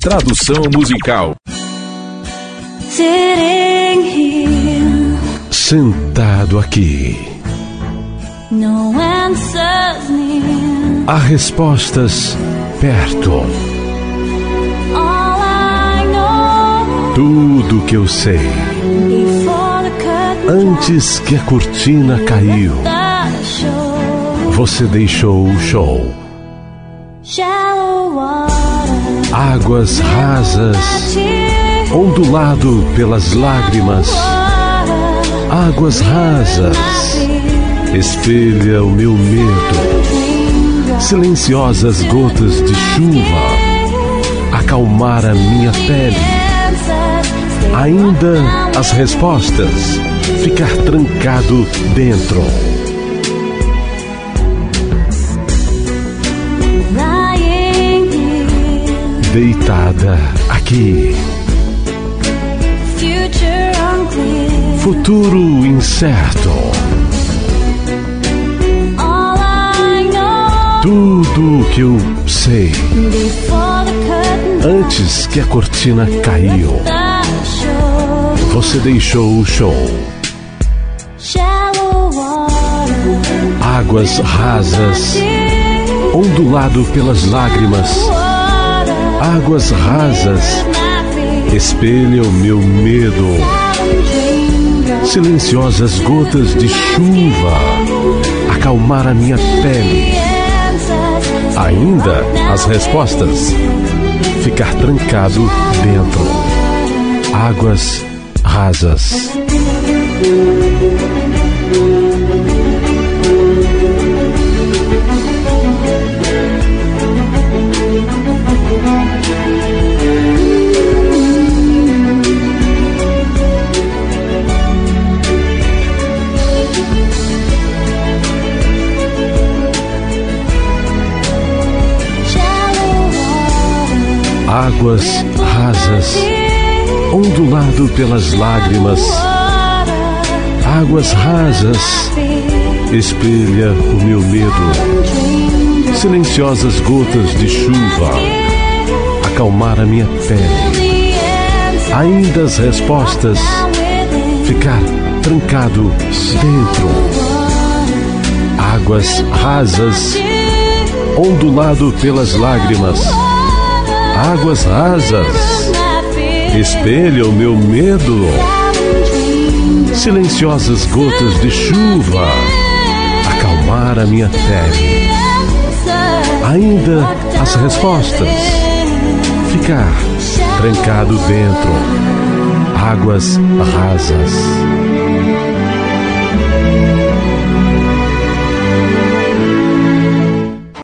Tradução musical. Sentado aqui. Há respostas perto. Tudo que eu sei. Antes que a cortina caiu, você deixou o show. Águas rasas, ondulado pelas lágrimas. Águas rasas, espelha o meu medo. Silenciosas gotas de chuva, acalmar a minha pele. Ainda as respostas, ficar trancado dentro. Deitada aqui. Futuro incerto. Tudo que eu sei. Antes que a cortina caiu, você deixou o show. Águas rasas, ondulado pelas lágrimas águas rasas espelha o meu medo. Silenciosas gotas de chuva acalmar a minha pele. Ainda as respostas. Ficar trancado dentro. Águas rasas. Águas rasas, ondulado pelas lágrimas. Águas rasas, espelha o meu medo. Silenciosas gotas de chuva, acalmar a minha pele. Ainda as respostas, ficar trancado dentro. Águas rasas, ondulado pelas lágrimas águas rasas. Espelha o meu medo. Silenciosas gotas de chuva. Acalmar a minha pele. Ainda as respostas. Ficar trancado dentro. Águas rasas.